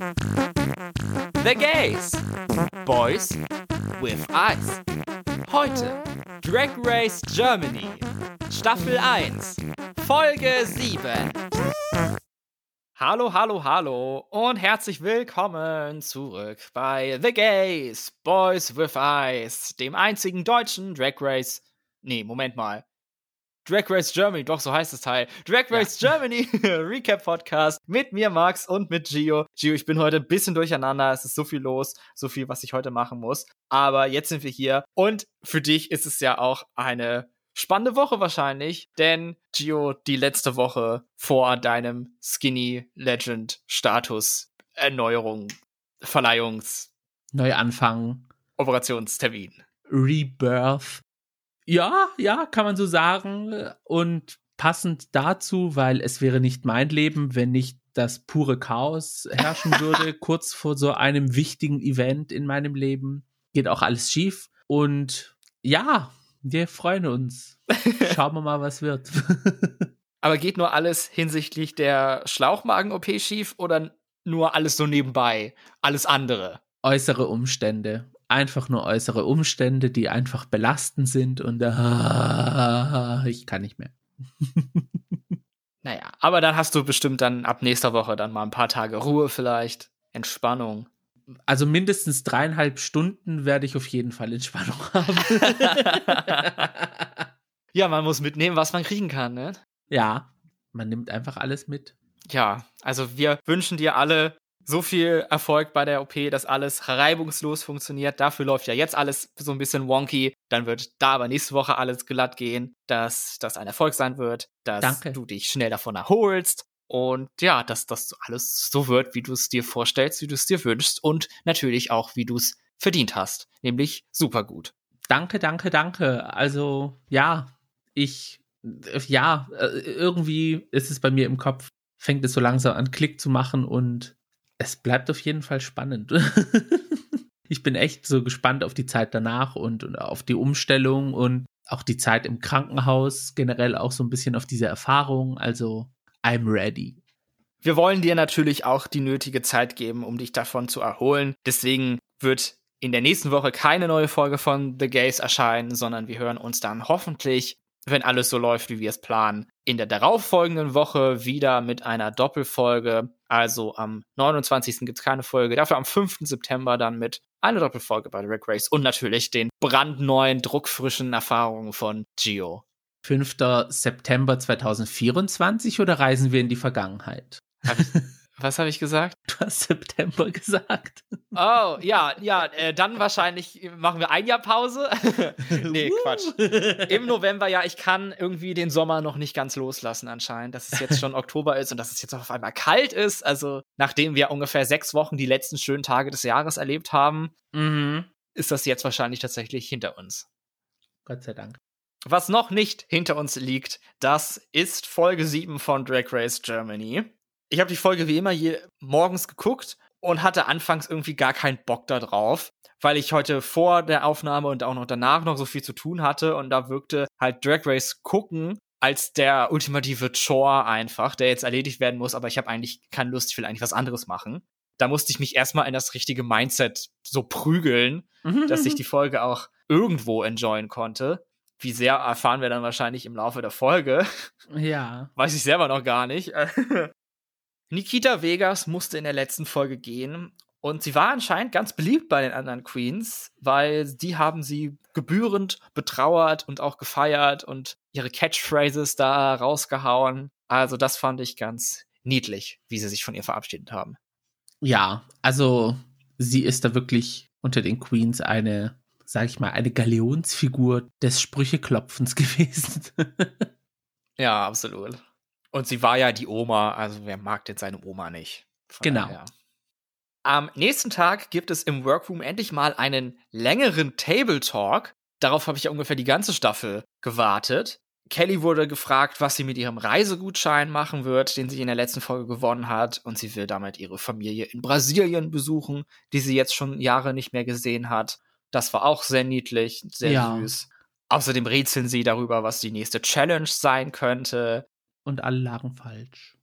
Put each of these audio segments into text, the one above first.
The Gays. Boys with Eyes. Heute Drag Race Germany. Staffel 1. Folge 7. Hallo, hallo, hallo und herzlich willkommen zurück bei The Gays, Boys with Eyes, dem einzigen deutschen Drag Race. Nee, Moment mal. Drag Race Germany, doch so heißt das Teil. Drag Race ja. Germany Recap Podcast mit mir, Max, und mit Gio. Gio, ich bin heute ein bisschen durcheinander. Es ist so viel los, so viel, was ich heute machen muss. Aber jetzt sind wir hier. Und für dich ist es ja auch eine spannende Woche wahrscheinlich, denn Gio, die letzte Woche vor deinem Skinny Legend Status Erneuerung, Verleihungs, Neuanfang, Operationstermin. Rebirth ja, ja, kann man so sagen. Und passend dazu, weil es wäre nicht mein Leben, wenn nicht das pure Chaos herrschen würde, kurz vor so einem wichtigen Event in meinem Leben. Geht auch alles schief. Und ja, wir freuen uns. Schauen wir mal, was wird. Aber geht nur alles hinsichtlich der Schlauchmagen-OP schief oder nur alles so nebenbei? Alles andere? Äußere Umstände einfach nur äußere Umstände, die einfach belastend sind und uh, ich kann nicht mehr. naja, aber dann hast du bestimmt dann ab nächster Woche dann mal ein paar Tage Ruhe vielleicht, Entspannung. Also mindestens dreieinhalb Stunden werde ich auf jeden Fall Entspannung haben. ja, man muss mitnehmen, was man kriegen kann, ne? Ja, man nimmt einfach alles mit. Ja, also wir wünschen dir alle so viel Erfolg bei der OP, dass alles reibungslos funktioniert. Dafür läuft ja jetzt alles so ein bisschen wonky. Dann wird da aber nächste Woche alles glatt gehen, dass das ein Erfolg sein wird, dass Danke. du dich schnell davon erholst. Und ja, dass das alles so wird, wie du es dir vorstellst, wie du es dir wünschst und natürlich auch, wie du es verdient hast. Nämlich super gut. Danke, danke, danke. Also ja, ich, ja, äh, irgendwie ist es bei mir im Kopf, fängt es so langsam an Klick zu machen und es bleibt auf jeden Fall spannend. ich bin echt so gespannt auf die Zeit danach und, und, auf die Umstellung und auch die Zeit im Krankenhaus, generell auch so ein bisschen auf diese Erfahrung. Also, I'm ready. Wir wollen dir natürlich auch die nötige Zeit geben, um dich davon zu erholen. Deswegen wird in der nächsten Woche keine neue Folge von The Gays erscheinen, sondern wir hören uns dann hoffentlich wenn alles so läuft, wie wir es planen, in der darauffolgenden Woche wieder mit einer Doppelfolge. Also am 29. gibt es keine Folge, dafür am 5. September dann mit einer Doppelfolge bei The Rack Race und natürlich den brandneuen, druckfrischen Erfahrungen von Gio. 5. September 2024 oder reisen wir in die Vergangenheit? Was habe ich gesagt? Du hast September gesagt. Oh, ja, ja, äh, dann wahrscheinlich machen wir ein Jahr Pause. nee, Quatsch. Im November, ja, ich kann irgendwie den Sommer noch nicht ganz loslassen anscheinend, dass es jetzt schon Oktober ist und dass es jetzt auf einmal kalt ist. Also, nachdem wir ungefähr sechs Wochen die letzten schönen Tage des Jahres erlebt haben, mhm. ist das jetzt wahrscheinlich tatsächlich hinter uns. Gott sei Dank. Was noch nicht hinter uns liegt, das ist Folge 7 von Drag Race Germany ich habe die Folge wie immer je morgens geguckt und hatte anfangs irgendwie gar keinen Bock da drauf, weil ich heute vor der Aufnahme und auch noch danach noch so viel zu tun hatte und da wirkte halt Drag Race gucken als der ultimative Chore einfach, der jetzt erledigt werden muss, aber ich habe eigentlich keine Lust, ich will eigentlich was anderes machen. Da musste ich mich erstmal in das richtige Mindset so prügeln, mhm. dass ich die Folge auch irgendwo enjoyen konnte. Wie sehr erfahren wir dann wahrscheinlich im Laufe der Folge. Ja. Weiß ich selber noch gar nicht. Nikita Vegas musste in der letzten Folge gehen und sie war anscheinend ganz beliebt bei den anderen Queens, weil die haben sie gebührend betrauert und auch gefeiert und ihre Catchphrases da rausgehauen. Also das fand ich ganz niedlich, wie sie sich von ihr verabschiedet haben. Ja, also sie ist da wirklich unter den Queens eine, sag ich mal, eine Galionsfigur des Sprücheklopfens gewesen. ja, absolut. Und sie war ja die Oma, also wer mag denn seine Oma nicht? Von genau. Daher. Am nächsten Tag gibt es im Workroom endlich mal einen längeren Table Talk. Darauf habe ich ja ungefähr die ganze Staffel gewartet. Kelly wurde gefragt, was sie mit ihrem Reisegutschein machen wird, den sie in der letzten Folge gewonnen hat. Und sie will damit ihre Familie in Brasilien besuchen, die sie jetzt schon Jahre nicht mehr gesehen hat. Das war auch sehr niedlich, sehr ja. süß. Außerdem rätseln sie darüber, was die nächste Challenge sein könnte und alle lagen falsch.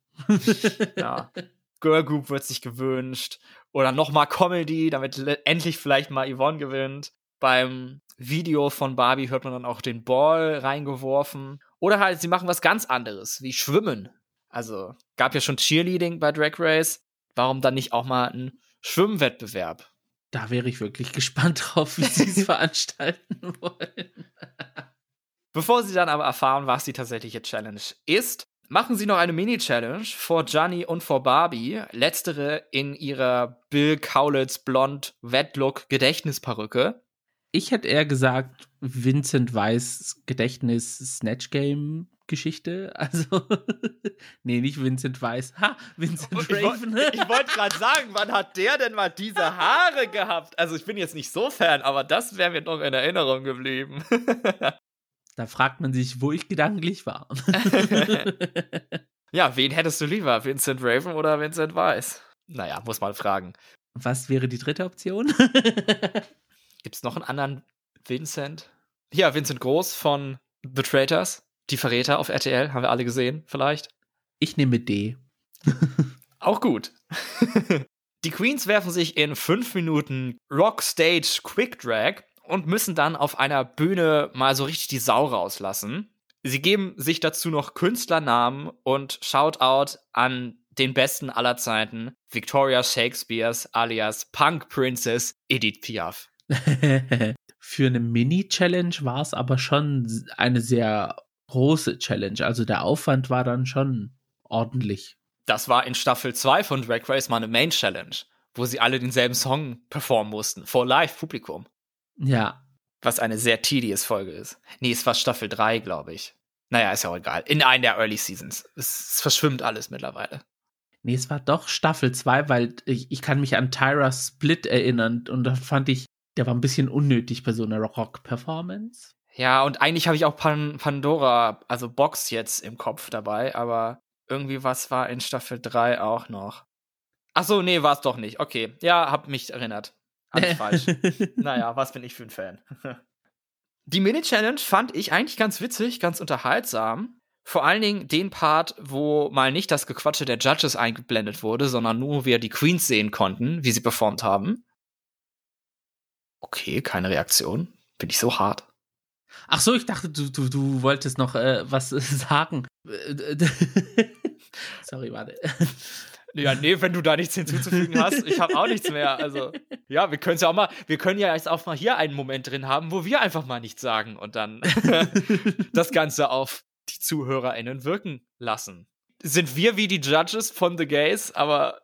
ja. Girl Group wird sich gewünscht. Oder nochmal Comedy, damit endlich vielleicht mal Yvonne gewinnt. Beim Video von Barbie hört man dann auch den Ball reingeworfen. Oder halt, sie machen was ganz anderes, wie Schwimmen. Also, gab ja schon Cheerleading bei Drag Race. Warum dann nicht auch mal ein Schwimmwettbewerb? Da wäre ich wirklich gespannt drauf, wie sie es veranstalten wollen. Bevor sie dann aber erfahren, was die tatsächliche Challenge ist, machen sie noch eine Mini-Challenge vor Gianni und vor Barbie. Letztere in ihrer Bill Kaulitz blond Wet-Look Gedächtnisperücke. Ich hätte eher gesagt, Vincent Weiss Gedächtnis Snatch Game Geschichte. Also, nee, nicht Vincent Weiss. Ha, Vincent Raven. Ich, ich wollte gerade sagen, wann hat der denn mal diese Haare gehabt? Also, ich bin jetzt nicht so Fan, aber das wäre mir doch in Erinnerung geblieben. Da fragt man sich, wo ich gedanklich war. ja, wen hättest du lieber? Vincent Raven oder Vincent Weiss? Naja, muss man fragen. Was wäre die dritte Option? Gibt es noch einen anderen Vincent? Ja, Vincent Groß von The Traitors. Die Verräter auf RTL, haben wir alle gesehen, vielleicht? Ich nehme D. Auch gut. Die Queens werfen sich in fünf Minuten Rockstage Quick Drag und müssen dann auf einer Bühne mal so richtig die Sau rauslassen. Sie geben sich dazu noch Künstlernamen und Shoutout an den besten aller Zeiten, Victoria Shakespeares alias Punk Princess Edith Piaf. Für eine Mini-Challenge war es aber schon eine sehr große Challenge. Also der Aufwand war dann schon ordentlich. Das war in Staffel 2 von Drag Race mal eine Main Challenge, wo sie alle denselben Song performen mussten, vor Live-Publikum. Ja. Was eine sehr tedious Folge ist. Nee, es war Staffel 3, glaube ich. Naja, ist ja auch egal. In einer der Early Seasons. Es, verschwimmt alles mittlerweile. Nee, es war doch Staffel 2, weil ich, ich kann mich an Tyra Split erinnern und da fand ich, der war ein bisschen unnötig bei so einer Rock-Performance. Ja, und eigentlich habe ich auch Pan Pandora, also Box jetzt im Kopf dabei, aber irgendwie was war in Staffel 3 auch noch. Ach so, nee, war es doch nicht. Okay, ja, hab mich erinnert. Alles falsch. naja, was bin ich für ein Fan? Die Mini-Challenge fand ich eigentlich ganz witzig, ganz unterhaltsam. Vor allen Dingen den Part, wo mal nicht das Gequatsche der Judges eingeblendet wurde, sondern nur wir die Queens sehen konnten, wie sie performt haben. Okay, keine Reaktion. Bin ich so hart. Ach so, ich dachte, du, du, du wolltest noch äh, was sagen. Sorry, warte. Ja, nee, wenn du da nichts hinzuzufügen hast, ich habe auch nichts mehr. Also, ja, wir können es ja auch mal, wir können ja jetzt auch mal hier einen Moment drin haben, wo wir einfach mal nichts sagen und dann das Ganze auf die ZuhörerInnen wirken lassen. Sind wir wie die Judges von The Gays, aber.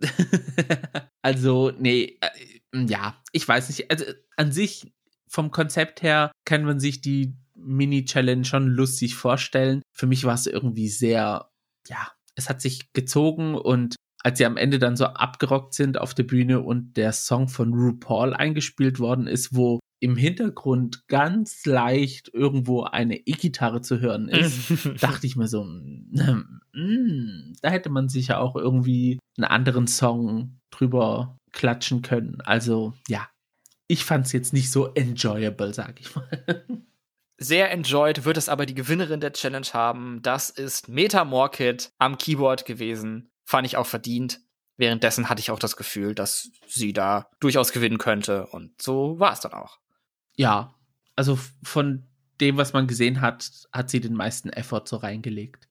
also, nee, äh, ja, ich weiß nicht. Also, an sich, vom Konzept her, kann man sich die Mini-Challenge schon lustig vorstellen. Für mich war es irgendwie sehr, ja, es hat sich gezogen und als sie am Ende dann so abgerockt sind auf der Bühne und der Song von RuPaul eingespielt worden ist, wo im Hintergrund ganz leicht irgendwo eine E-Gitarre zu hören ist, dachte ich mir so, mm, da hätte man sich ja auch irgendwie einen anderen Song drüber klatschen können. Also ja, ich fand es jetzt nicht so enjoyable, sag ich mal. Sehr enjoyed wird es aber die Gewinnerin der Challenge haben. Das ist Meta Morkit am Keyboard gewesen. Fand ich auch verdient. Währenddessen hatte ich auch das Gefühl, dass sie da durchaus gewinnen könnte. Und so war es dann auch. Ja, also von dem, was man gesehen hat, hat sie den meisten Effort so reingelegt.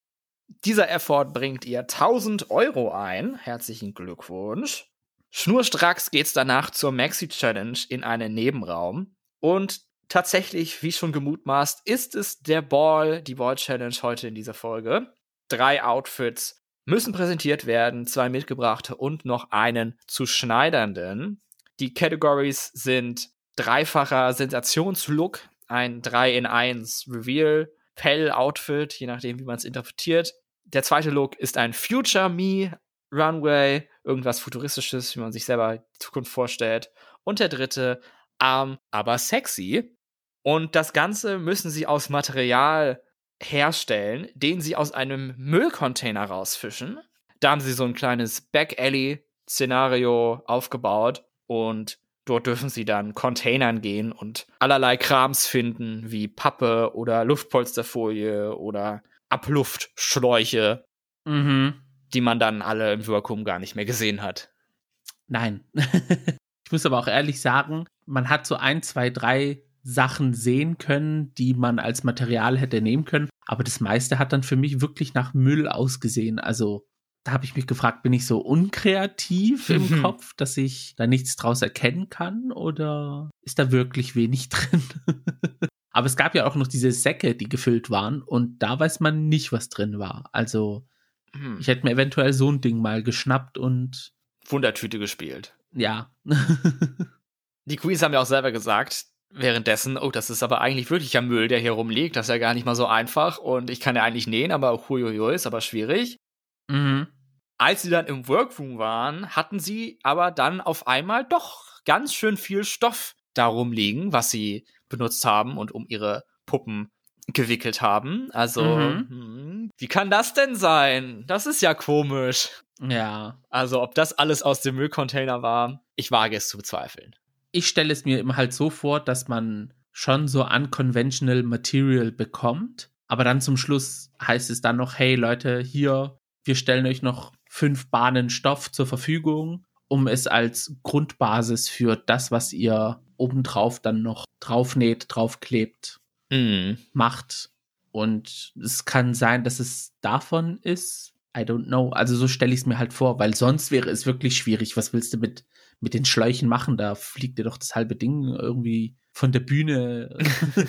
Dieser Effort bringt ihr 1000 Euro ein. Herzlichen Glückwunsch. Schnurstracks geht's danach zur Maxi Challenge in einen Nebenraum. Und tatsächlich, wie schon gemutmaßt, ist es der Ball, die Ball Challenge heute in dieser Folge. Drei Outfits müssen präsentiert werden, zwei mitgebrachte und noch einen zu schneidernden. Die Categories sind dreifacher Sensationslook, ein 3 in 1 Reveal, Pell Outfit, je nachdem, wie man es interpretiert. Der zweite Look ist ein Future Me Runway, irgendwas futuristisches, wie man sich selber die Zukunft vorstellt. Und der dritte, arm, aber sexy. Und das Ganze müssen sie aus Material herstellen, den sie aus einem Müllcontainer rausfischen. Da haben sie so ein kleines Back-Alley-Szenario aufgebaut und dort dürfen sie dann Containern gehen und allerlei Krams finden, wie Pappe oder Luftpolsterfolie oder Abluftschläuche. Mhm. die man dann alle im Workroom gar nicht mehr gesehen hat. Nein. ich muss aber auch ehrlich sagen, man hat so ein, zwei, drei Sachen sehen können, die man als Material hätte nehmen können. Aber das meiste hat dann für mich wirklich nach Müll ausgesehen. Also da habe ich mich gefragt, bin ich so unkreativ im mhm. Kopf, dass ich da nichts draus erkennen kann oder ist da wirklich wenig drin? Aber es gab ja auch noch diese Säcke, die gefüllt waren und da weiß man nicht, was drin war. Also hm. ich hätte mir eventuell so ein Ding mal geschnappt und Wundertüte gespielt. Ja. die Queens haben ja auch selber gesagt, währenddessen, oh, das ist aber eigentlich wirklicher Müll, der hier rumliegt. Das ist ja gar nicht mal so einfach und ich kann ja eigentlich nähen, aber huiuiui, ist aber schwierig. Mhm. Als sie dann im Workroom waren, hatten sie aber dann auf einmal doch ganz schön viel Stoff darum liegen, was sie benutzt haben und um ihre Puppen gewickelt haben. Also, mhm. hm, wie kann das denn sein? Das ist ja komisch. Ja. Also, ob das alles aus dem Müllcontainer war, ich wage es zu bezweifeln. Ich stelle es mir immer halt so vor, dass man schon so unconventional Material bekommt, aber dann zum Schluss heißt es dann noch, hey Leute, hier, wir stellen euch noch fünf Bahnen Stoff zur Verfügung, um es als Grundbasis für das, was ihr obendrauf dann noch draufnäht, draufklebt, mhm. macht. Und es kann sein, dass es davon ist. I don't know. Also so stelle ich es mir halt vor, weil sonst wäre es wirklich schwierig. Was willst du mit, mit den Schläuchen machen? Da fliegt dir doch das halbe Ding irgendwie von der Bühne.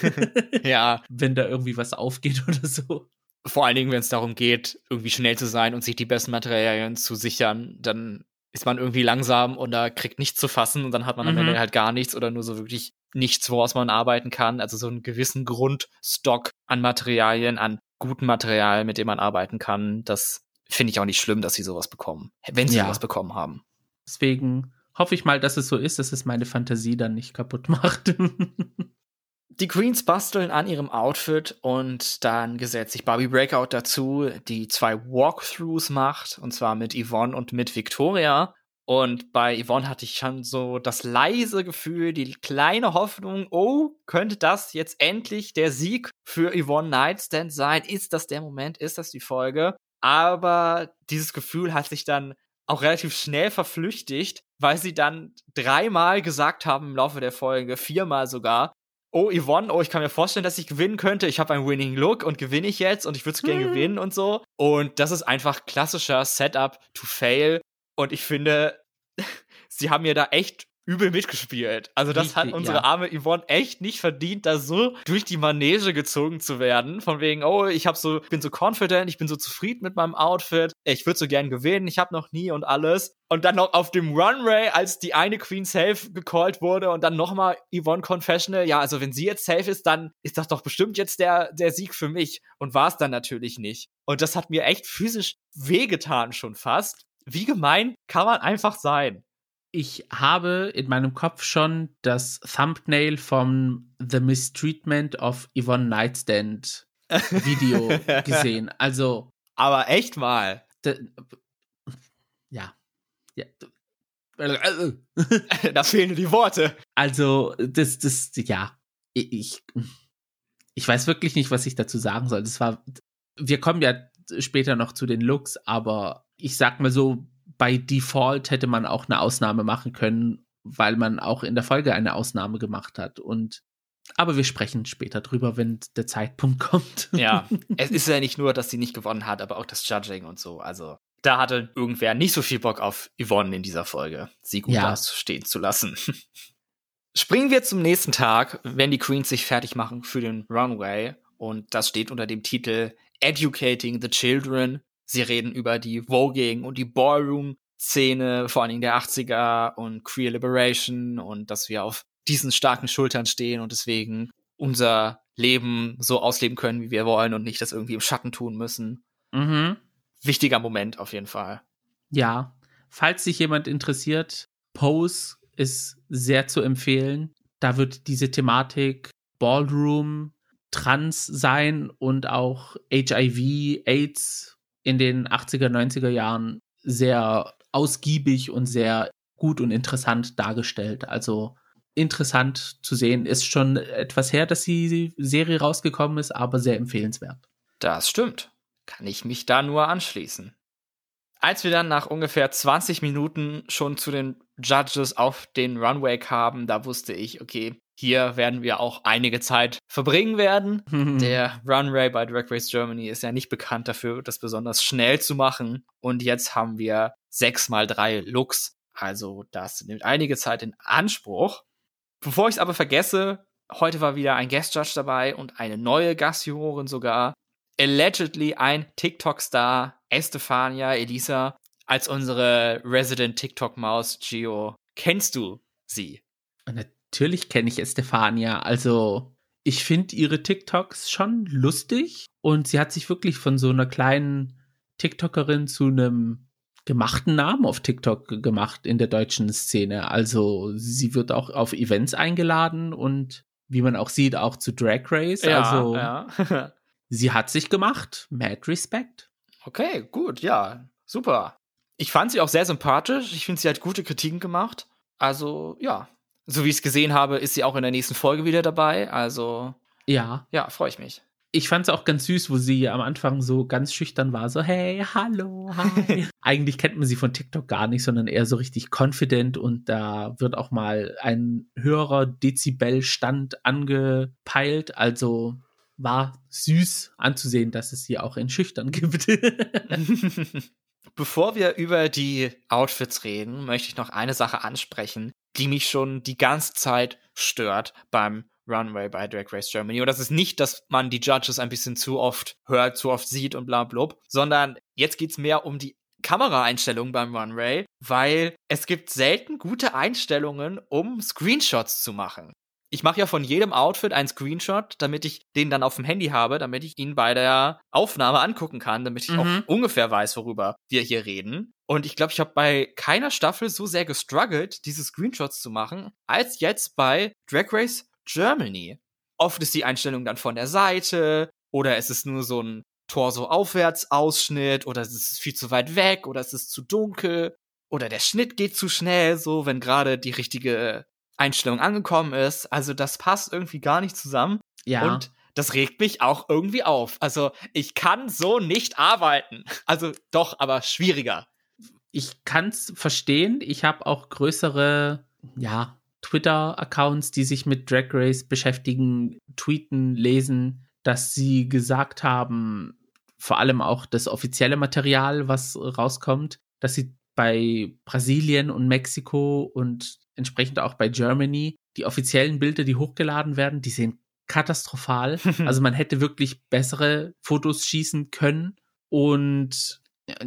ja. Wenn da irgendwie was aufgeht oder so. Vor allen Dingen, wenn es darum geht, irgendwie schnell zu sein und sich die besten Materialien zu sichern, dann ist man irgendwie langsam und da kriegt nichts zu fassen und dann hat man am Ende mhm. halt gar nichts oder nur so wirklich nichts, woraus man arbeiten kann. Also so einen gewissen Grundstock an Materialien, an gutem Material, mit dem man arbeiten kann. Das finde ich auch nicht schlimm, dass sie sowas bekommen, wenn sie ja. sowas bekommen haben. Deswegen hoffe ich mal, dass es so ist, dass es meine Fantasie dann nicht kaputt macht. Die Queens basteln an ihrem Outfit und dann gesetzt sich Barbie Breakout dazu, die zwei Walkthroughs macht, und zwar mit Yvonne und mit Victoria. Und bei Yvonne hatte ich schon so das leise Gefühl, die kleine Hoffnung, oh, könnte das jetzt endlich der Sieg für Yvonne Nightstand sein? Ist das der Moment? Ist das die Folge? Aber dieses Gefühl hat sich dann auch relativ schnell verflüchtigt, weil sie dann dreimal gesagt haben im Laufe der Folge, viermal sogar, oh, Yvonne, oh, ich kann mir vorstellen, dass ich gewinnen könnte. Ich habe einen Winning Look und gewinne ich jetzt und ich würde es gerne hm. gewinnen und so. Und das ist einfach klassischer Setup to fail. Und ich finde, sie haben mir da echt übel mitgespielt. Also das Richtig, hat unsere ja. arme Yvonne echt nicht verdient, da so durch die Manege gezogen zu werden. Von wegen, oh, ich hab so, bin so confident, ich bin so zufrieden mit meinem Outfit, ich würde so gern gewinnen, ich habe noch nie und alles. Und dann noch auf dem Runway, als die eine Queen safe gecallt wurde und dann nochmal Yvonne Confessional, ja, also wenn sie jetzt safe ist, dann ist das doch bestimmt jetzt der, der Sieg für mich. Und war es dann natürlich nicht. Und das hat mir echt physisch wehgetan schon fast. Wie gemein kann man einfach sein? Ich habe in meinem Kopf schon das Thumbnail vom The Mistreatment of Yvonne Nightstand Video gesehen. Also. Aber echt mal. Ja. ja. da fehlen die Worte. Also, das, das, ja. Ich, ich weiß wirklich nicht, was ich dazu sagen soll. Das war, wir kommen ja später noch zu den Looks, aber ich sag mal so, bei Default hätte man auch eine Ausnahme machen können, weil man auch in der Folge eine Ausnahme gemacht hat. Und aber wir sprechen später drüber, wenn der Zeitpunkt kommt. Ja, es ist ja nicht nur, dass sie nicht gewonnen hat, aber auch das Judging und so. Also da hatte irgendwer nicht so viel Bock auf Yvonne in dieser Folge, sie gut ja. stehen zu lassen. Springen wir zum nächsten Tag, wenn die Queens sich fertig machen für den Runway. Und das steht unter dem Titel Educating the Children. Sie reden über die Voging und die Ballroom-Szene, vor allen Dingen der 80er und Queer Liberation und dass wir auf diesen starken Schultern stehen und deswegen unser Leben so ausleben können, wie wir wollen und nicht das irgendwie im Schatten tun müssen. Mhm. Wichtiger Moment auf jeden Fall. Ja, falls sich jemand interessiert, Pose ist sehr zu empfehlen. Da wird diese Thematik Ballroom, Trans sein und auch HIV, AIDS in den 80er, 90er Jahren sehr ausgiebig und sehr gut und interessant dargestellt. Also interessant zu sehen. Ist schon etwas her, dass die Serie rausgekommen ist, aber sehr empfehlenswert. Das stimmt. Kann ich mich da nur anschließen. als wir dann nach ungefähr 20 Minuten schon zu den Judges auf den Runway kamen, da wusste ich, okay, hier werden wir auch einige Zeit verbringen werden. Der Runway bei Drag Race Germany ist ja nicht bekannt dafür, das besonders schnell zu machen. Und jetzt haben wir sechs mal drei Looks. Also das nimmt einige Zeit in Anspruch. Bevor ich es aber vergesse, heute war wieder ein Guest Judge dabei und eine neue Gastjurorin sogar. Allegedly ein TikTok-Star, Estefania Elisa, als unsere Resident TikTok-Maus Gio. Kennst du sie? Natürlich kenne ich Estefania. Also, ich finde ihre TikToks schon lustig und sie hat sich wirklich von so einer kleinen TikTokerin zu einem gemachten Namen auf TikTok gemacht in der deutschen Szene. Also, sie wird auch auf Events eingeladen und wie man auch sieht, auch zu Drag Race. Ja, also, ja. sie hat sich gemacht. Mad Respect. Okay, gut, ja, super. Ich fand sie auch sehr sympathisch. Ich finde, sie hat gute Kritiken gemacht. Also, ja. So wie ich es gesehen habe, ist sie auch in der nächsten Folge wieder dabei. Also, ja. Ja, freue ich mich. Ich fand es auch ganz süß, wo sie am Anfang so ganz schüchtern war, so hey, hallo, hi. Eigentlich kennt man sie von TikTok gar nicht, sondern eher so richtig confident und da wird auch mal ein höherer Dezibelstand angepeilt. Also war süß anzusehen, dass es sie auch in schüchtern gibt. Bevor wir über die Outfits reden, möchte ich noch eine Sache ansprechen, die mich schon die ganze Zeit stört beim Runway bei Drag Race Germany. Und das ist nicht, dass man die Judges ein bisschen zu oft hört, zu oft sieht und bla blub, sondern jetzt geht's mehr um die Kameraeinstellungen beim Runway, weil es gibt selten gute Einstellungen, um Screenshots zu machen ich mache ja von jedem Outfit einen Screenshot, damit ich den dann auf dem Handy habe, damit ich ihn bei der Aufnahme angucken kann, damit ich mhm. auch ungefähr weiß, worüber wir hier reden. Und ich glaube, ich habe bei keiner Staffel so sehr gestruggelt, diese Screenshots zu machen, als jetzt bei Drag Race Germany. Oft ist die Einstellung dann von der Seite oder es ist nur so ein Torso-Aufwärts-Ausschnitt oder es ist viel zu weit weg oder es ist zu dunkel oder der Schnitt geht zu schnell, so wenn gerade die richtige Einstellung angekommen ist. Also das passt irgendwie gar nicht zusammen. Ja. Und das regt mich auch irgendwie auf. Also ich kann so nicht arbeiten. Also doch, aber schwieriger. Ich kann es verstehen. Ich habe auch größere, ja, Twitter-Accounts, die sich mit Drag Race beschäftigen, tweeten, lesen, dass sie gesagt haben, vor allem auch das offizielle Material, was rauskommt, dass sie bei Brasilien und Mexiko und entsprechend auch bei Germany. Die offiziellen Bilder, die hochgeladen werden, die sehen katastrophal. also man hätte wirklich bessere Fotos schießen können und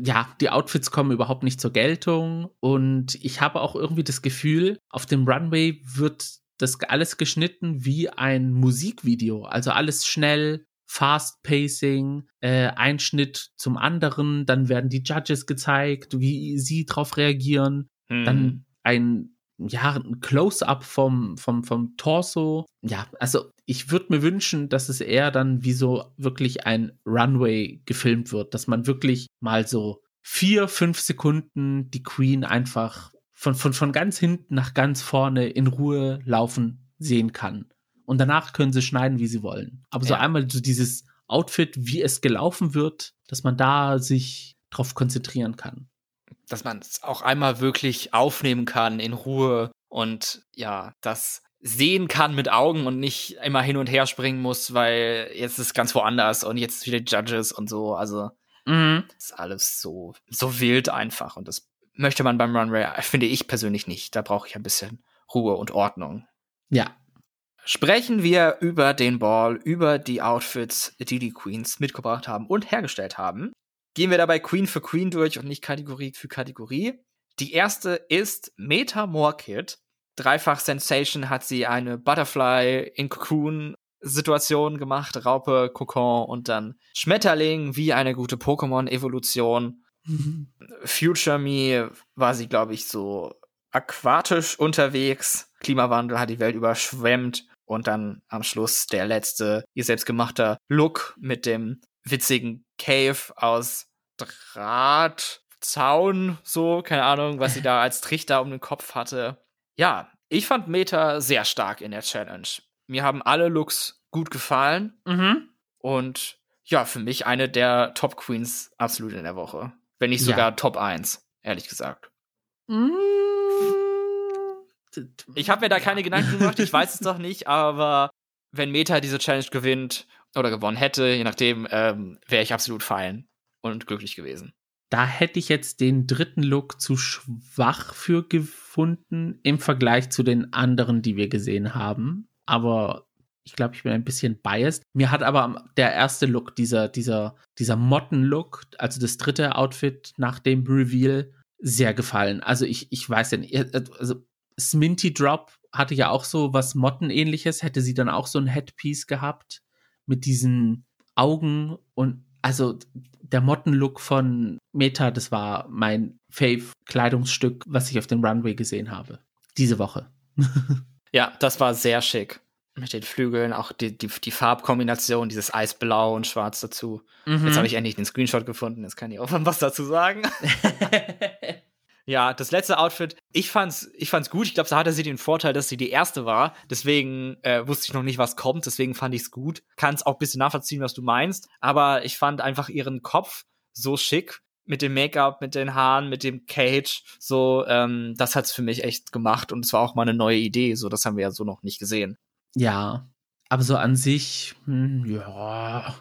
ja, die Outfits kommen überhaupt nicht zur Geltung. Und ich habe auch irgendwie das Gefühl, auf dem Runway wird das alles geschnitten wie ein Musikvideo, also alles schnell, Fast Pacing, äh, ein Schnitt zum anderen, dann werden die Judges gezeigt, wie sie drauf reagieren, hm. dann ein ja, ein Close-up vom, vom, vom Torso. Ja, also ich würde mir wünschen, dass es eher dann wie so wirklich ein Runway gefilmt wird, dass man wirklich mal so vier, fünf Sekunden die Queen einfach von, von, von ganz hinten nach ganz vorne in Ruhe laufen sehen kann. Und danach können sie schneiden, wie sie wollen. Aber so einmal so dieses Outfit, wie es gelaufen wird, dass man da sich drauf konzentrieren kann dass man es auch einmal wirklich aufnehmen kann in Ruhe und ja, das sehen kann mit Augen und nicht immer hin und her springen muss, weil jetzt ist ganz woanders und jetzt wieder Judges und so. Also mhm. ist alles so, so wild einfach und das möchte man beim Runway, finde ich persönlich nicht. Da brauche ich ein bisschen Ruhe und Ordnung. Ja. Sprechen wir über den Ball, über die Outfits, die die Queens mitgebracht haben und hergestellt haben. Gehen wir dabei Queen für Queen durch und nicht Kategorie für Kategorie. Die erste ist Meta. Dreifach Sensation hat sie eine Butterfly in Cocoon Situation gemacht, Raupe, Kokon und dann Schmetterling, wie eine gute Pokémon-Evolution. Mhm. Future Me war sie, glaube ich, so aquatisch unterwegs. Klimawandel hat die Welt überschwemmt. Und dann am Schluss der letzte, ihr selbstgemachter Look mit dem witzigen Cave aus Draht, Zaun, so, keine Ahnung, was sie da als Trichter um den Kopf hatte. Ja, ich fand Meta sehr stark in der Challenge. Mir haben alle Looks gut gefallen. Mhm. Und ja, für mich eine der Top Queens absolut in der Woche. Wenn nicht sogar ja. Top 1, ehrlich gesagt. Mm. Ich habe mir da keine Gedanken gemacht, ich weiß es doch nicht, aber wenn Meta diese Challenge gewinnt oder gewonnen hätte, je nachdem, ähm, wäre ich absolut fein und glücklich gewesen. Da hätte ich jetzt den dritten Look zu schwach für gefunden im Vergleich zu den anderen, die wir gesehen haben. Aber ich glaube, ich bin ein bisschen biased. Mir hat aber der erste Look, dieser, dieser, dieser Motten-Look, also das dritte Outfit nach dem Reveal, sehr gefallen. Also ich, ich weiß ja nicht, also Sminty Drop hatte ja auch so was Motten-ähnliches, hätte sie dann auch so ein Headpiece gehabt mit diesen Augen und also der Mottenlook von Meta, das war mein Fave-Kleidungsstück, was ich auf dem Runway gesehen habe. Diese Woche. ja, das war sehr schick. Mit den Flügeln, auch die, die, die Farbkombination, dieses Eisblau und Schwarz dazu. Mhm. Jetzt habe ich endlich den Screenshot gefunden, jetzt kann ich auch was dazu sagen. Ja, das letzte Outfit, ich fand's, ich fand's gut. Ich glaube, da hatte sie den Vorteil, dass sie die erste war. Deswegen äh, wusste ich noch nicht, was kommt. Deswegen fand ich's gut. Kann's auch ein bisschen nachvollziehen, was du meinst. Aber ich fand einfach ihren Kopf so schick mit dem Make-up, mit den Haaren, mit dem Cage. So, ähm, das hat's für mich echt gemacht. Und es war auch mal eine neue Idee. So, das haben wir ja so noch nicht gesehen. Ja, aber so an sich, hm, ja,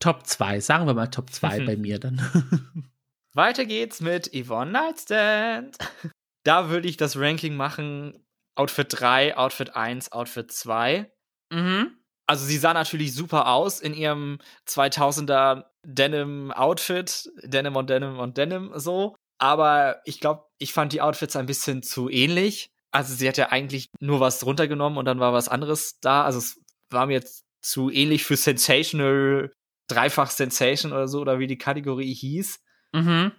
Top 2. Sagen wir mal Top 2 bei mir dann. Weiter geht's mit Yvonne Nightstand. Da würde ich das Ranking machen: Outfit 3, Outfit 1, Outfit 2. Mhm. Also, sie sah natürlich super aus in ihrem 2000er Denim-Outfit. Denim und Denim und Denim so. Aber ich glaube, ich fand die Outfits ein bisschen zu ähnlich. Also, sie hat ja eigentlich nur was runtergenommen und dann war was anderes da. Also, es war mir jetzt zu ähnlich für Sensational, Dreifach Sensation oder so, oder wie die Kategorie hieß. Mhm.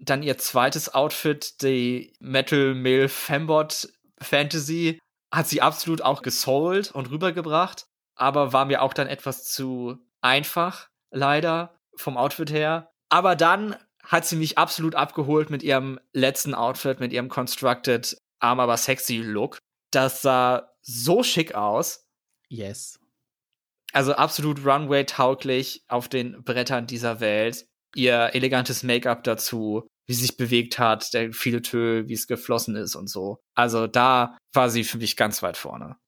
Dann ihr zweites Outfit, die Metal Male Fembot Fantasy, hat sie absolut auch gesold und rübergebracht, aber war mir auch dann etwas zu einfach, leider, vom Outfit her. Aber dann hat sie mich absolut abgeholt mit ihrem letzten Outfit, mit ihrem Constructed Arm aber sexy Look. Das sah so schick aus. Yes. Also absolut Runway tauglich auf den Brettern dieser Welt ihr elegantes Make-up dazu, wie sich bewegt hat, der viele Tö, wie es geflossen ist und so. Also da war sie für mich ganz weit vorne.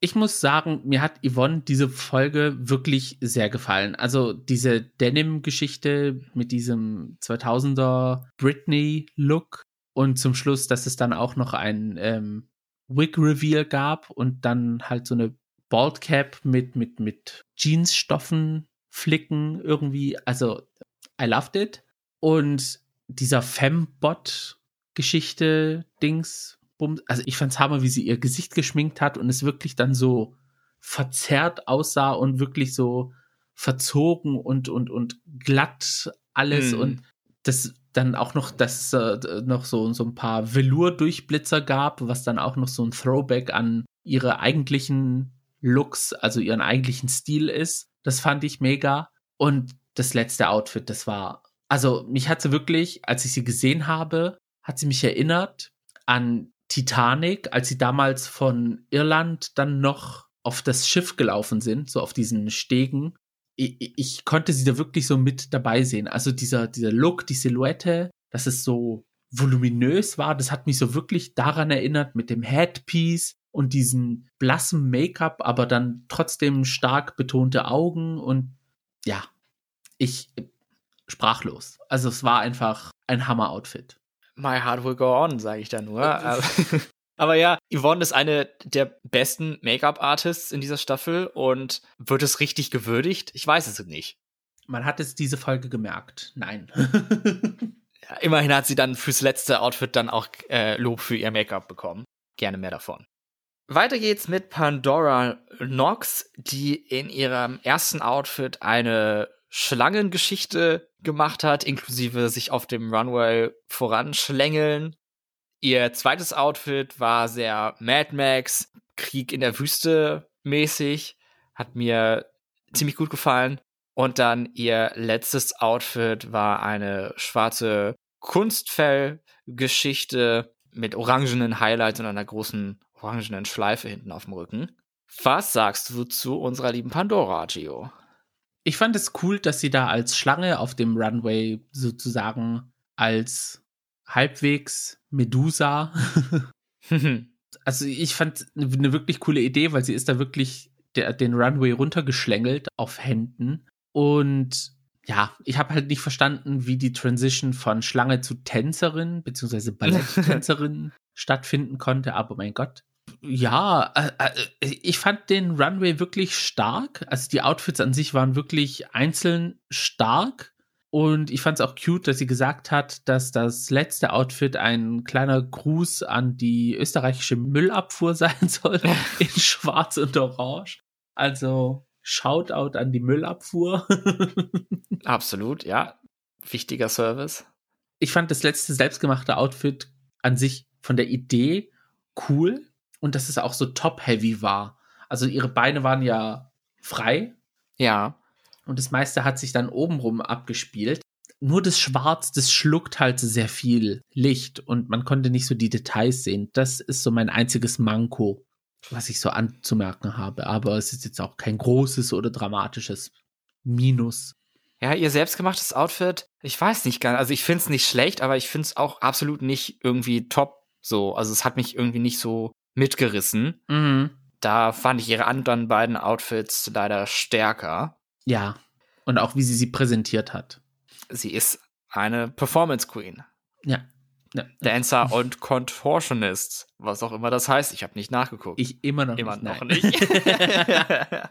Ich muss sagen, mir hat Yvonne diese Folge wirklich sehr gefallen. Also diese Denim-Geschichte mit diesem 2000er Britney-Look und zum Schluss, dass es dann auch noch ein ähm, Wig-Reveal gab und dann halt so eine Bald Cap mit, mit, mit Jeansstoffen flicken irgendwie. Also I loved it. Und dieser Fembot-Geschichte, Dings, also ich fand's hammer, wie sie ihr Gesicht geschminkt hat und es wirklich dann so verzerrt aussah und wirklich so verzogen und, und, und glatt alles mm. und das dann auch noch, dass es äh, noch so, so ein paar Velour-Durchblitzer gab, was dann auch noch so ein Throwback an ihre eigentlichen Looks, also ihren eigentlichen Stil ist. Das fand ich mega. Und das letzte Outfit, das war, also mich hat sie wirklich, als ich sie gesehen habe, hat sie mich erinnert an Titanic, als sie damals von Irland dann noch auf das Schiff gelaufen sind, so auf diesen Stegen. Ich, ich konnte sie da wirklich so mit dabei sehen. Also dieser, dieser Look, die Silhouette, dass es so voluminös war, das hat mich so wirklich daran erinnert mit dem Headpiece und diesen blassen Make-up, aber dann trotzdem stark betonte Augen und ja, ich sprachlos. Also es war einfach ein Hammer-Outfit. My heart will go on, sage ich da nur. Aber ja, Yvonne ist eine der besten Make-up-Artists in dieser Staffel und wird es richtig gewürdigt? Ich weiß es nicht. Man hat es diese Folge gemerkt. Nein. ja, immerhin hat sie dann fürs letzte Outfit dann auch äh, Lob für ihr Make-up bekommen. Gerne mehr davon. Weiter geht's mit Pandora Knox, die in ihrem ersten Outfit eine Schlangengeschichte gemacht hat, inklusive sich auf dem Runway voranschlängeln. Ihr zweites Outfit war sehr Mad Max, Krieg in der Wüste mäßig, hat mir ziemlich gut gefallen. Und dann ihr letztes Outfit war eine schwarze Kunstfellgeschichte mit orangenen Highlights und einer großen orangenen Schleife hinten auf dem Rücken. Was sagst du zu unserer lieben Pandora, Gio? Ich fand es cool, dass sie da als Schlange auf dem Runway sozusagen als halbwegs Medusa. also ich fand eine wirklich coole Idee, weil sie ist da wirklich der, den Runway runtergeschlängelt auf Händen. Und ja, ich habe halt nicht verstanden, wie die Transition von Schlange zu Tänzerin beziehungsweise Balletttänzerin stattfinden konnte, aber mein Gott. Ja, äh, äh, ich fand den Runway wirklich stark. Also die Outfits an sich waren wirklich einzeln stark. Und ich fand es auch cute, dass sie gesagt hat, dass das letzte Outfit ein kleiner Gruß an die österreichische Müllabfuhr sein soll, in Schwarz und Orange. Also Shoutout an die Müllabfuhr. Absolut, ja. Wichtiger Service. Ich fand das letzte selbstgemachte Outfit an sich von der Idee cool und dass es auch so top-heavy war. Also ihre Beine waren ja frei. Ja. Und das meiste hat sich dann obenrum abgespielt. Nur das Schwarz, das schluckt halt sehr viel Licht und man konnte nicht so die Details sehen. Das ist so mein einziges Manko, was ich so anzumerken habe. Aber es ist jetzt auch kein großes oder dramatisches Minus. Ja, ihr selbstgemachtes Outfit, ich weiß nicht ganz, also ich finde es nicht schlecht, aber ich finde es auch absolut nicht irgendwie top so. Also es hat mich irgendwie nicht so mitgerissen. Mhm. Da fand ich ihre anderen beiden Outfits leider stärker. Ja. Und auch wie sie sie präsentiert hat. Sie ist eine Performance Queen. Ja. ja. Dancer und Contortionist, was auch immer das heißt. Ich habe nicht nachgeguckt. Ich immer noch immer nicht. noch nicht.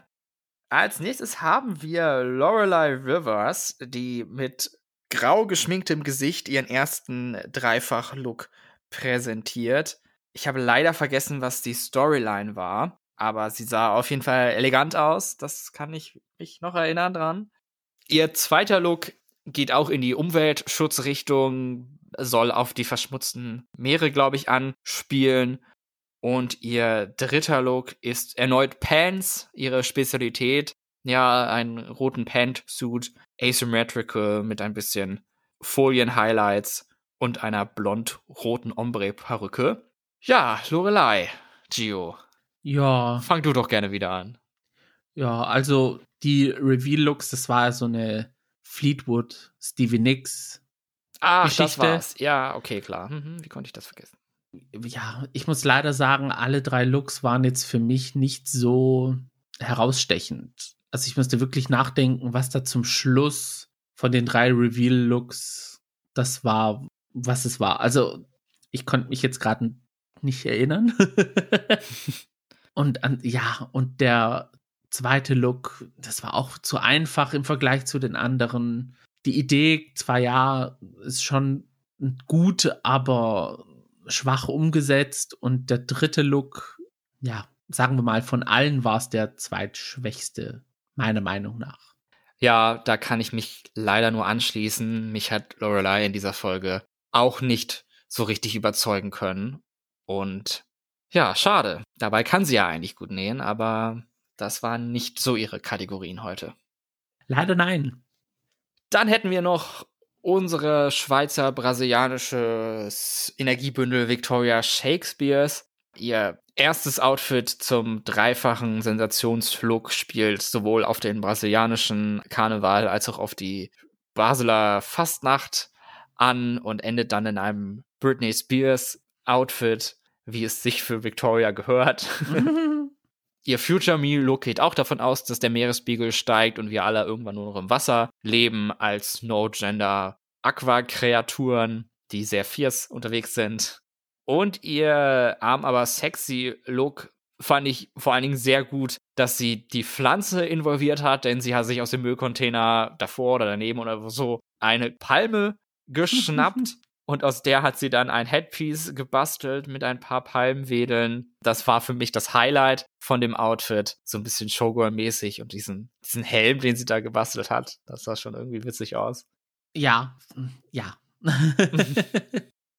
Als nächstes haben wir Lorelei Rivers, die mit grau geschminktem Gesicht ihren ersten Dreifach-Look präsentiert. Ich habe leider vergessen, was die Storyline war, aber sie sah auf jeden Fall elegant aus. Das kann ich mich noch erinnern dran. Ihr zweiter Look geht auch in die Umweltschutzrichtung, soll auf die verschmutzten Meere, glaube ich, anspielen. Und ihr dritter Look ist erneut Pants, ihre Spezialität. Ja, einen roten Pantsuit, asymmetrical mit ein bisschen Folien-Highlights und einer blond-roten Ombre-Perücke. Ja, Lorelei, Gio. Ja. Fang du doch gerne wieder an. Ja, also die Reveal-Looks, das war so eine Fleetwood, Stevie Nicks. Ah, das war's. Ja, okay, klar. Mhm, wie konnte ich das vergessen? Ja, ich muss leider sagen, alle drei Looks waren jetzt für mich nicht so herausstechend. Also ich musste wirklich nachdenken, was da zum Schluss von den drei Reveal-Looks das war, was es war. Also ich konnte mich jetzt gerade nicht erinnern. und an, ja, und der zweite Look, das war auch zu einfach im Vergleich zu den anderen. Die Idee, zwar ja, ist schon gut, aber schwach umgesetzt. Und der dritte Look, ja, sagen wir mal, von allen war es der zweitschwächste, meiner Meinung nach. Ja, da kann ich mich leider nur anschließen. Mich hat Lorelei in dieser Folge auch nicht so richtig überzeugen können. Und ja, schade. Dabei kann sie ja eigentlich gut nähen, aber das waren nicht so ihre Kategorien heute. Leider nein. Dann hätten wir noch unsere Schweizer brasilianisches Energiebündel Victoria Shakespeares. Ihr erstes Outfit zum dreifachen Sensationsflug spielt sowohl auf den brasilianischen Karneval als auch auf die Basler Fastnacht an und endet dann in einem Britney Spears Outfit, wie es sich für Victoria gehört. Ihr Future Me Look geht auch davon aus, dass der Meeresspiegel steigt und wir alle irgendwann nur noch im Wasser leben als No-Gender Aqua-Kreaturen, die sehr fierce unterwegs sind. Und ihr arm aber sexy Look fand ich vor allen Dingen sehr gut, dass sie die Pflanze involviert hat, denn sie hat sich aus dem Müllcontainer davor oder daneben oder so eine Palme geschnappt und aus der hat sie dann ein Headpiece gebastelt mit ein paar Palmwedeln. Das war für mich das Highlight von dem Outfit. So ein bisschen Showgirl-mäßig und diesen, diesen Helm, den sie da gebastelt hat. Das sah schon irgendwie witzig aus. Ja, ja.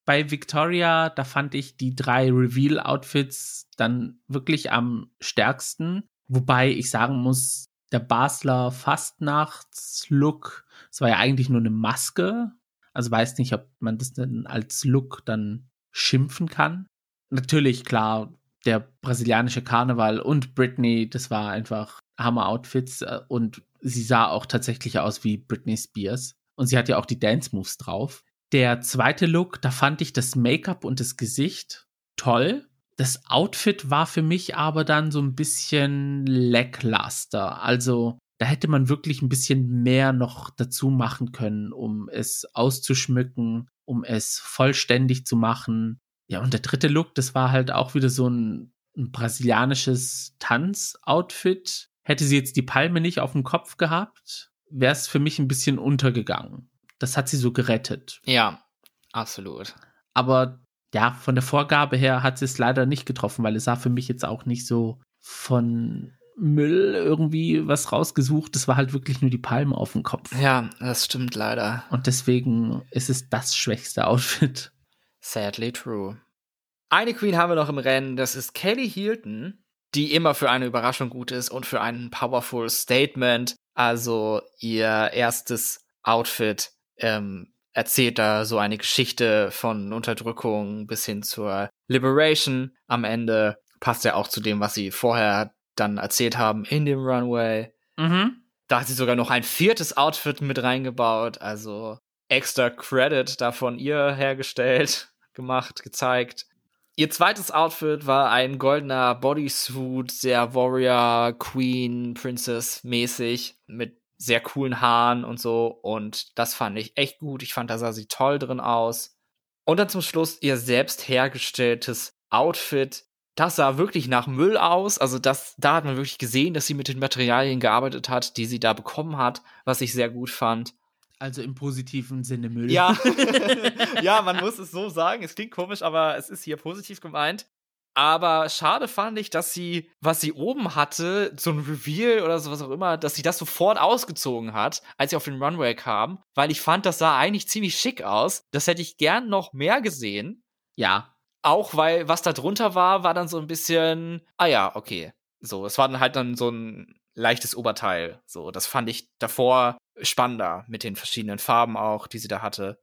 Bei Victoria, da fand ich die drei Reveal-Outfits dann wirklich am stärksten. Wobei ich sagen muss, der Basler Fastnachts-Look, das war ja eigentlich nur eine Maske. Also weiß nicht, ob man das denn als Look dann schimpfen kann. Natürlich, klar, der brasilianische Karneval und Britney, das war einfach Hammer-Outfits äh, und sie sah auch tatsächlich aus wie Britney Spears. Und sie hat ja auch die Dance-Moves drauf. Der zweite Look, da fand ich das Make-up und das Gesicht toll. Das Outfit war für mich aber dann so ein bisschen lackluster. Also da hätte man wirklich ein bisschen mehr noch dazu machen können, um es auszuschmücken, um es vollständig zu machen. Ja, und der dritte Look, das war halt auch wieder so ein, ein brasilianisches Tanzoutfit. Hätte sie jetzt die Palme nicht auf dem Kopf gehabt, wäre es für mich ein bisschen untergegangen. Das hat sie so gerettet. Ja, absolut. Aber ja, von der Vorgabe her hat sie es leider nicht getroffen, weil es sah für mich jetzt auch nicht so von Müll irgendwie was rausgesucht. Es war halt wirklich nur die Palme auf dem Kopf. Ja, das stimmt leider. Und deswegen ist es das schwächste Outfit. Sadly true. Eine Queen haben wir noch im Rennen, das ist Kelly Hilton, die immer für eine Überraschung gut ist und für ein powerful Statement. Also ihr erstes Outfit ähm, erzählt da so eine Geschichte von Unterdrückung bis hin zur Liberation. Am Ende passt ja auch zu dem, was sie vorher dann erzählt haben in dem Runway. Mhm. Da hat sie sogar noch ein viertes Outfit mit reingebaut, also extra Credit davon ihr hergestellt, gemacht, gezeigt. Ihr zweites Outfit war ein goldener Bodysuit, sehr Warrior, Queen, Princess mäßig, mit sehr coolen Haaren und so. Und das fand ich echt gut. Ich fand, da sah sie toll drin aus. Und dann zum Schluss ihr selbst hergestelltes Outfit. Das sah wirklich nach Müll aus. Also das, da hat man wirklich gesehen, dass sie mit den Materialien gearbeitet hat, die sie da bekommen hat, was ich sehr gut fand. Also im positiven Sinne Müll. Ja. ja, man muss es so sagen. Es klingt komisch, aber es ist hier positiv gemeint. Aber schade fand ich, dass sie, was sie oben hatte, so ein Reveal oder sowas auch immer, dass sie das sofort ausgezogen hat, als sie auf den Runway kam, weil ich fand, das sah eigentlich ziemlich schick aus. Das hätte ich gern noch mehr gesehen. Ja. Auch weil, was da drunter war, war dann so ein bisschen, ah ja, okay. So, es war dann halt dann so ein leichtes Oberteil. So, das fand ich davor spannender mit den verschiedenen Farben auch, die sie da hatte.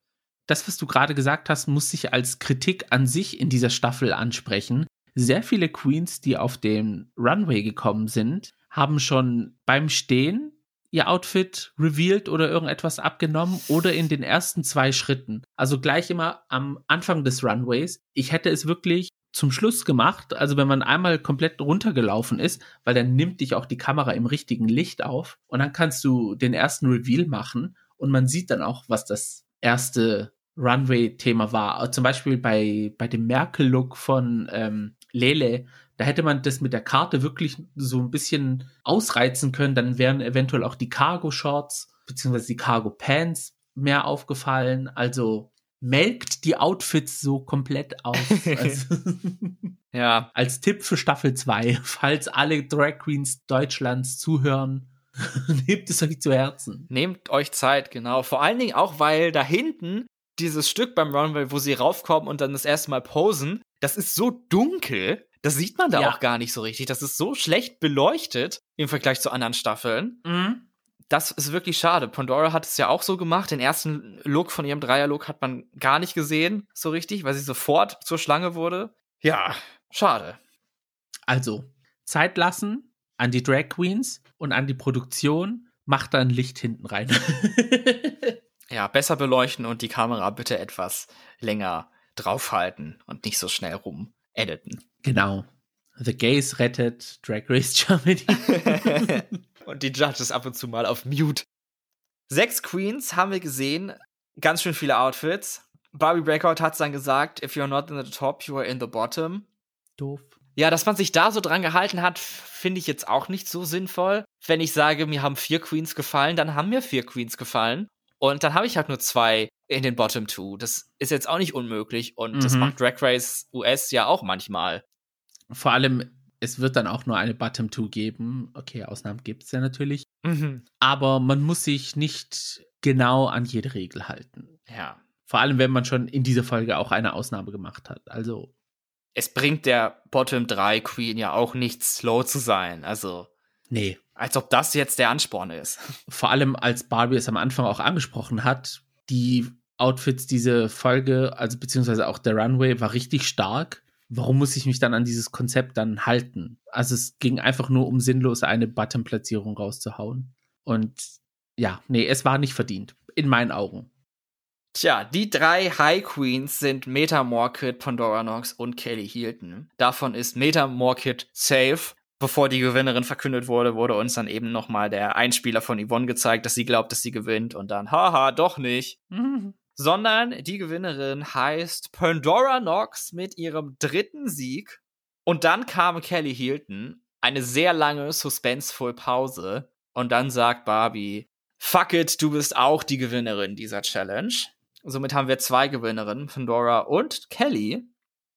Das, was du gerade gesagt hast, muss sich als Kritik an sich in dieser Staffel ansprechen. Sehr viele Queens, die auf den Runway gekommen sind, haben schon beim Stehen ihr Outfit revealed oder irgendetwas abgenommen oder in den ersten zwei Schritten. Also gleich immer am Anfang des Runways. Ich hätte es wirklich zum Schluss gemacht. Also wenn man einmal komplett runtergelaufen ist, weil dann nimmt dich auch die Kamera im richtigen Licht auf und dann kannst du den ersten Reveal machen und man sieht dann auch, was das erste Runway-Thema war. Zum Beispiel bei, bei dem Merkel-Look von ähm, Lele, da hätte man das mit der Karte wirklich so ein bisschen ausreizen können. Dann wären eventuell auch die Cargo-Shorts beziehungsweise die Cargo-Pants mehr aufgefallen. Also melkt die Outfits so komplett aus. Also, ja. Als Tipp für Staffel 2, falls alle Drag Queens Deutschlands zuhören, nehmt es euch zu Herzen. Nehmt euch Zeit, genau. Vor allen Dingen auch, weil da hinten dieses Stück beim Runway, wo sie raufkommen und dann das erste Mal posen, das ist so dunkel, das sieht man da ja. auch gar nicht so richtig. Das ist so schlecht beleuchtet im Vergleich zu anderen Staffeln. Mhm das ist wirklich schade. Pandora hat es ja auch so gemacht. Den ersten Look von ihrem Dreier-Look hat man gar nicht gesehen, so richtig, weil sie sofort zur Schlange wurde. Ja, schade. Also, Zeit lassen an die Drag Queens und an die Produktion. Macht dann Licht hinten rein. ja, besser beleuchten und die Kamera bitte etwas länger draufhalten und nicht so schnell rum editen. Genau. The Gays rettet Drag Race Germany. und die Judges ab und zu mal auf Mute. Sechs Queens haben wir gesehen, ganz schön viele Outfits. Barbie Breakout hat dann gesagt, if you're not in the top, you are in the bottom. Doof. Ja, dass man sich da so dran gehalten hat, finde ich jetzt auch nicht so sinnvoll. Wenn ich sage, mir haben vier Queens gefallen, dann haben mir vier Queens gefallen. Und dann habe ich halt nur zwei in den Bottom Two. Das ist jetzt auch nicht unmöglich und mhm. das macht Drag Race US ja auch manchmal. Vor allem es wird dann auch nur eine Bottom 2 geben. Okay, Ausnahmen gibt es ja natürlich. Mhm. Aber man muss sich nicht genau an jede Regel halten. Ja. Vor allem, wenn man schon in dieser Folge auch eine Ausnahme gemacht hat. Also. Es bringt der Bottom 3 Queen ja auch nichts, slow zu sein. Also. Nee. Als ob das jetzt der Ansporn ist. Vor allem, als Barbie es am Anfang auch angesprochen hat, die Outfits diese Folge, also beziehungsweise auch der Runway, war richtig stark warum muss ich mich dann an dieses Konzept dann halten? Also es ging einfach nur um sinnlos eine Button-Platzierung rauszuhauen. Und ja, nee, es war nicht verdient. In meinen Augen. Tja, die drei High Queens sind Meta Morkit, Pandora Nox und Kelly Hilton. Davon ist Meta Morkit safe. Bevor die Gewinnerin verkündet wurde, wurde uns dann eben nochmal der Einspieler von Yvonne gezeigt, dass sie glaubt, dass sie gewinnt und dann, haha, doch nicht. Sondern die Gewinnerin heißt Pandora Nox mit ihrem dritten Sieg. Und dann kam Kelly Hilton, eine sehr lange suspenseful Pause. Und dann sagt Barbie, fuck it, du bist auch die Gewinnerin dieser Challenge. Somit haben wir zwei Gewinnerinnen, Pandora und Kelly.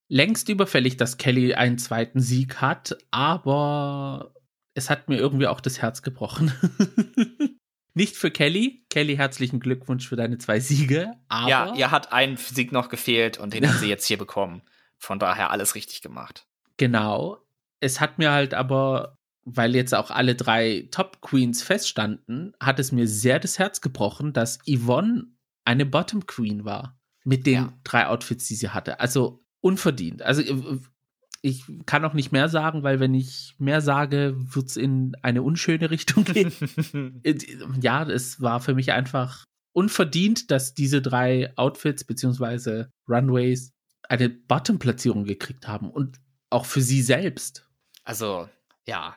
Längst überfällig, dass Kelly einen zweiten Sieg hat, aber es hat mir irgendwie auch das Herz gebrochen. Nicht für Kelly. Kelly, herzlichen Glückwunsch für deine zwei Siege. Aber ja, ihr hat ein Sieg noch gefehlt und den hat sie jetzt hier bekommen. Von daher alles richtig gemacht. Genau. Es hat mir halt aber, weil jetzt auch alle drei Top Queens feststanden, hat es mir sehr das Herz gebrochen, dass Yvonne eine Bottom Queen war. Mit den ja. drei Outfits, die sie hatte. Also unverdient. Also äh, ich kann auch nicht mehr sagen, weil wenn ich mehr sage, wird es in eine unschöne Richtung gehen. Äh, ja, es war für mich einfach unverdient, dass diese drei Outfits beziehungsweise Runways eine Bottom-Platzierung gekriegt haben und auch für sie selbst. Also, ja.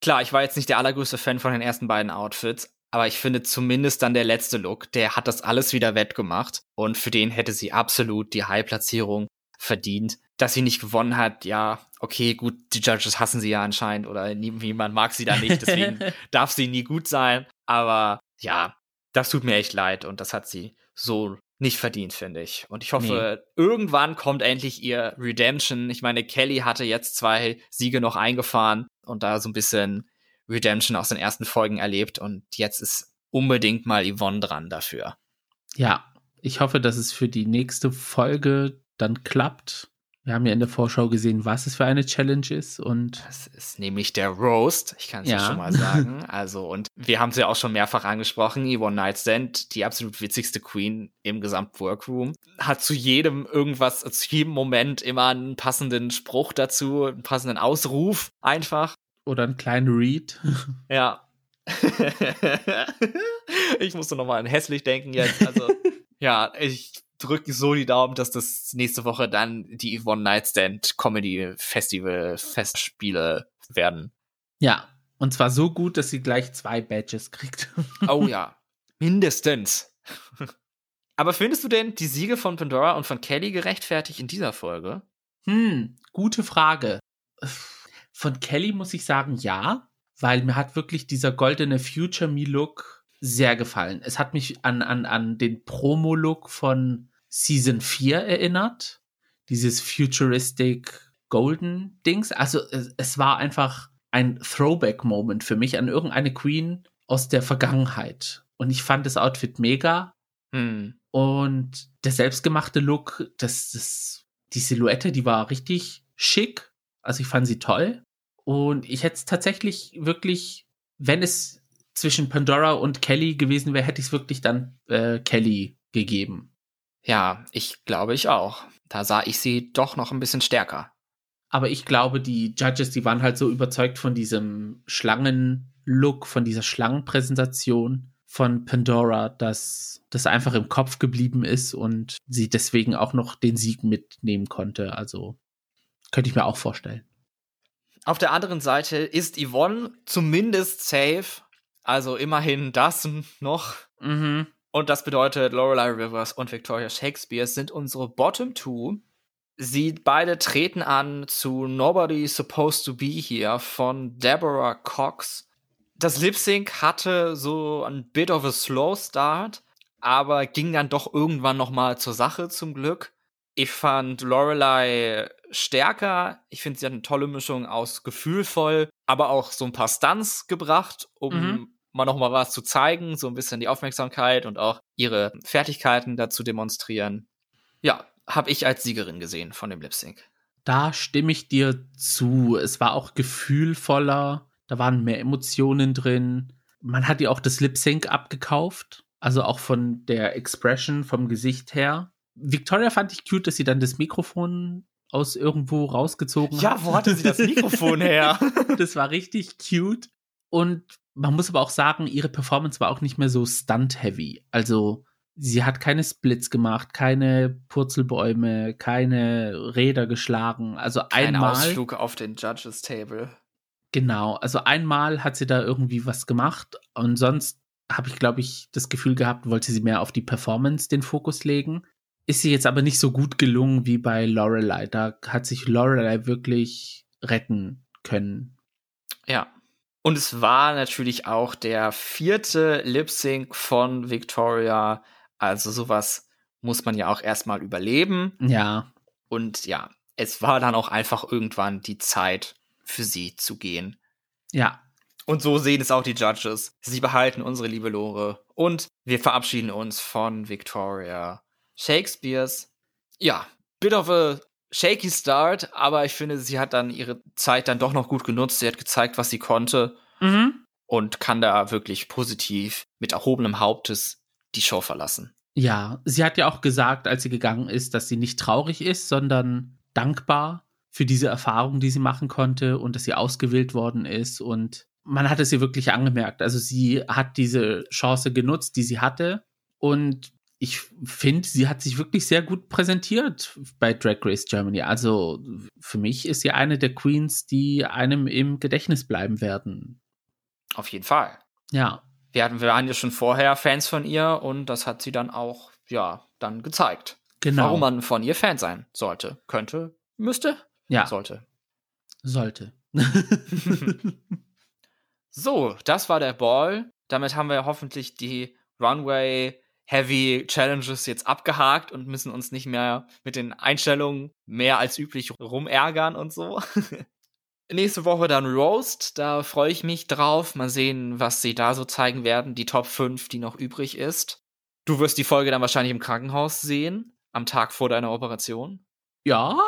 Klar, ich war jetzt nicht der allergrößte Fan von den ersten beiden Outfits, aber ich finde zumindest dann der letzte Look, der hat das alles wieder wettgemacht und für den hätte sie absolut die High-Platzierung verdient. Dass sie nicht gewonnen hat, ja, okay, gut, die Judges hassen sie ja anscheinend oder niemand mag sie da nicht, deswegen darf sie nie gut sein. Aber ja, das tut mir echt leid und das hat sie so nicht verdient, finde ich. Und ich hoffe, nee. irgendwann kommt endlich ihr Redemption. Ich meine, Kelly hatte jetzt zwei Siege noch eingefahren und da so ein bisschen Redemption aus den ersten Folgen erlebt und jetzt ist unbedingt mal Yvonne dran dafür. Ja, ich hoffe, dass es für die nächste Folge dann klappt. Wir haben ja in der Vorschau gesehen, was es für eine Challenge ist und das ist nämlich der Roast. Ich kann es ja. schon mal sagen. Also und wir haben es ja auch schon mehrfach angesprochen. Yvonne Nightstand, die absolut witzigste Queen im gesamten Workroom, hat zu jedem irgendwas, zu jedem Moment immer einen passenden Spruch dazu, einen passenden Ausruf einfach. Oder einen kleinen Read. Ja. ich musste noch mal an hässlich denken jetzt. Also, ja, ich drücke so die Daumen, dass das nächste Woche dann die One Night Stand Comedy Festival Festspiele werden. Ja, und zwar so gut, dass sie gleich zwei Badges kriegt. oh ja, mindestens. Aber findest du denn die Siege von Pandora und von Kelly gerechtfertigt in dieser Folge? Hm, gute Frage. Von Kelly muss ich sagen, ja, weil mir hat wirklich dieser goldene Future Me Look sehr gefallen. Es hat mich an, an, an den Promo-Look von Season 4 erinnert. Dieses futuristic Golden Dings. Also es, es war einfach ein Throwback-Moment für mich an irgendeine Queen aus der Vergangenheit. Und ich fand das Outfit mega. Hm. Und der selbstgemachte Look, das, das, die Silhouette, die war richtig schick. Also ich fand sie toll. Und ich hätte es tatsächlich wirklich, wenn es zwischen Pandora und Kelly gewesen wäre, hätte ich es wirklich dann äh, Kelly gegeben. Ja, ich glaube ich auch. Da sah ich sie doch noch ein bisschen stärker. Aber ich glaube, die Judges, die waren halt so überzeugt von diesem Schlangen-Look, von dieser Schlangenpräsentation von Pandora, dass das einfach im Kopf geblieben ist und sie deswegen auch noch den Sieg mitnehmen konnte. Also könnte ich mir auch vorstellen. Auf der anderen Seite ist Yvonne zumindest safe. Also immerhin das noch. Mhm. Und das bedeutet, Lorelei Rivers und Victoria Shakespeare sind unsere Bottom Two. Sie beide treten an zu Nobody Supposed to Be Here von Deborah Cox. Das Lip Sync hatte so ein bit of a slow start, aber ging dann doch irgendwann noch mal zur Sache zum Glück. Ich fand Lorelei stärker. Ich finde, sie hat eine tolle Mischung aus gefühlvoll, aber auch so ein paar Stunts gebracht, um mhm. Mal noch mal was zu zeigen, so ein bisschen die Aufmerksamkeit und auch ihre Fertigkeiten dazu demonstrieren. Ja, habe ich als Siegerin gesehen von dem Lip Sync. Da stimme ich dir zu. Es war auch gefühlvoller, da waren mehr Emotionen drin. Man hat ihr auch das Lip Sync abgekauft, also auch von der Expression, vom Gesicht her. Victoria fand ich cute, dass sie dann das Mikrofon aus irgendwo rausgezogen Ja, hat. wo hatte sie das Mikrofon her? das war richtig cute. Und man muss aber auch sagen, ihre Performance war auch nicht mehr so stunt-heavy. Also sie hat keine Splits gemacht, keine Purzelbäume, keine Räder geschlagen. Also Ein einmal. Ausflug auf den Judges Table. Genau, also einmal hat sie da irgendwie was gemacht und sonst habe ich, glaube ich, das Gefühl gehabt, wollte sie mehr auf die Performance den Fokus legen. Ist sie jetzt aber nicht so gut gelungen wie bei Lorelei. Da hat sich Lorelei wirklich retten können. Ja. Und es war natürlich auch der vierte Lip Sync von Victoria. Also sowas muss man ja auch erstmal überleben. Ja, Und ja, es war dann auch einfach irgendwann die Zeit für sie zu gehen. ja, Und so sehen es auch die Judges. Sie behalten unsere liebe Lore. Und wir verabschieden uns von Victoria Shakespeares. Ja, bit of a shaky start, aber ich finde, sie hat dann ihre Zeit dann doch noch gut genutzt. Sie hat gezeigt, was sie konnte mhm. und kann da wirklich positiv mit erhobenem Hauptes die Show verlassen. Ja, sie hat ja auch gesagt, als sie gegangen ist, dass sie nicht traurig ist, sondern dankbar für diese Erfahrung, die sie machen konnte und dass sie ausgewählt worden ist. Und man hat es ihr wirklich angemerkt. Also sie hat diese Chance genutzt, die sie hatte. Und ich finde, sie hat sich wirklich sehr gut präsentiert bei Drag Race Germany. Also für mich ist sie eine der Queens, die einem im Gedächtnis bleiben werden. Auf jeden Fall. Ja, Wir, hatten, wir waren ja schon vorher Fans von ihr und das hat sie dann auch, ja, dann gezeigt. genau. Warum man von ihr Fan sein sollte, könnte, müsste, ja, sollte. sollte. So, das war der Ball. Damit haben wir hoffentlich die Runway Heavy Challenges jetzt abgehakt und müssen uns nicht mehr mit den Einstellungen mehr als üblich rumärgern und so. Nächste Woche dann Roast, da freue ich mich drauf. Mal sehen, was sie da so zeigen werden. Die Top 5, die noch übrig ist. Du wirst die Folge dann wahrscheinlich im Krankenhaus sehen, am Tag vor deiner Operation. ja,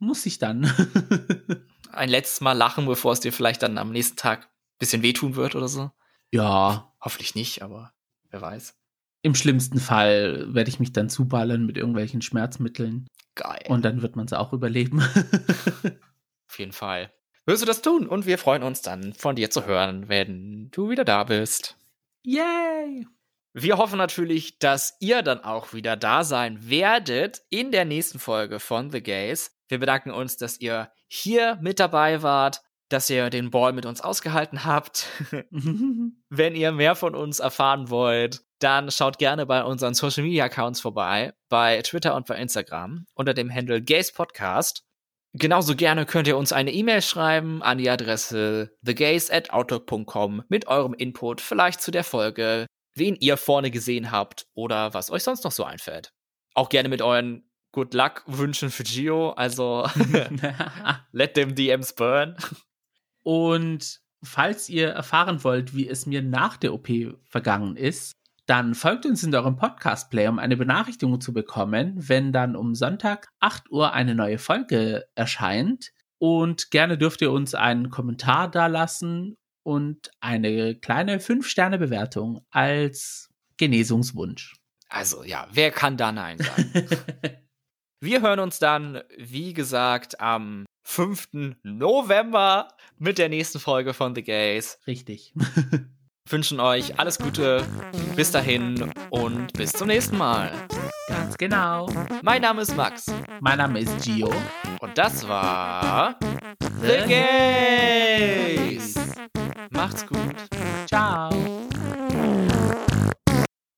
muss ich dann. Ein letztes Mal lachen, bevor es dir vielleicht dann am nächsten Tag ein bisschen wehtun wird oder so. ja, Hoffentlich nicht, aber wer weiß. Im schlimmsten Fall werde ich mich dann zuballern mit irgendwelchen Schmerzmitteln Geil. und dann wird man es auch überleben. Auf jeden Fall. Wirst du das tun? Und wir freuen uns dann, von dir zu hören, wenn du wieder da bist. Yay! Wir hoffen natürlich, dass ihr dann auch wieder da sein werdet in der nächsten Folge von The Gays. Wir bedanken uns, dass ihr hier mit dabei wart, dass ihr den Ball mit uns ausgehalten habt. Wenn ihr mehr von uns erfahren wollt, dann schaut gerne bei unseren Social Media Accounts vorbei, bei Twitter und bei Instagram unter dem Handle Gays Podcast. Genauso gerne könnt ihr uns eine E-Mail schreiben an die Adresse thegays@outlook.com mit eurem Input vielleicht zu der Folge, wen ihr vorne gesehen habt oder was euch sonst noch so einfällt. Auch gerne mit euren Good Luck Wünschen für Gio, also let them DMs burn. Und falls ihr erfahren wollt, wie es mir nach der OP vergangen ist, dann folgt uns in eurem Podcast-Player, um eine Benachrichtigung zu bekommen, wenn dann um Sonntag 8 Uhr eine neue Folge erscheint. Und gerne dürft ihr uns einen Kommentar dalassen und eine kleine 5-Sterne-Bewertung als Genesungswunsch. Also ja, wer kann da Nein sagen? Wir hören uns dann, wie gesagt, am 5. November mit der nächsten Folge von The Gays. Richtig. Wünschen euch alles Gute, bis dahin und bis zum nächsten Mal. Ganz genau. Mein Name ist Max Mein Name ist Gio. und das war The Gays. Macht's gut. Ciao.